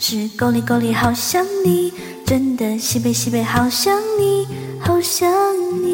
是够力够力好想你，真的西北西北好想你，好想你。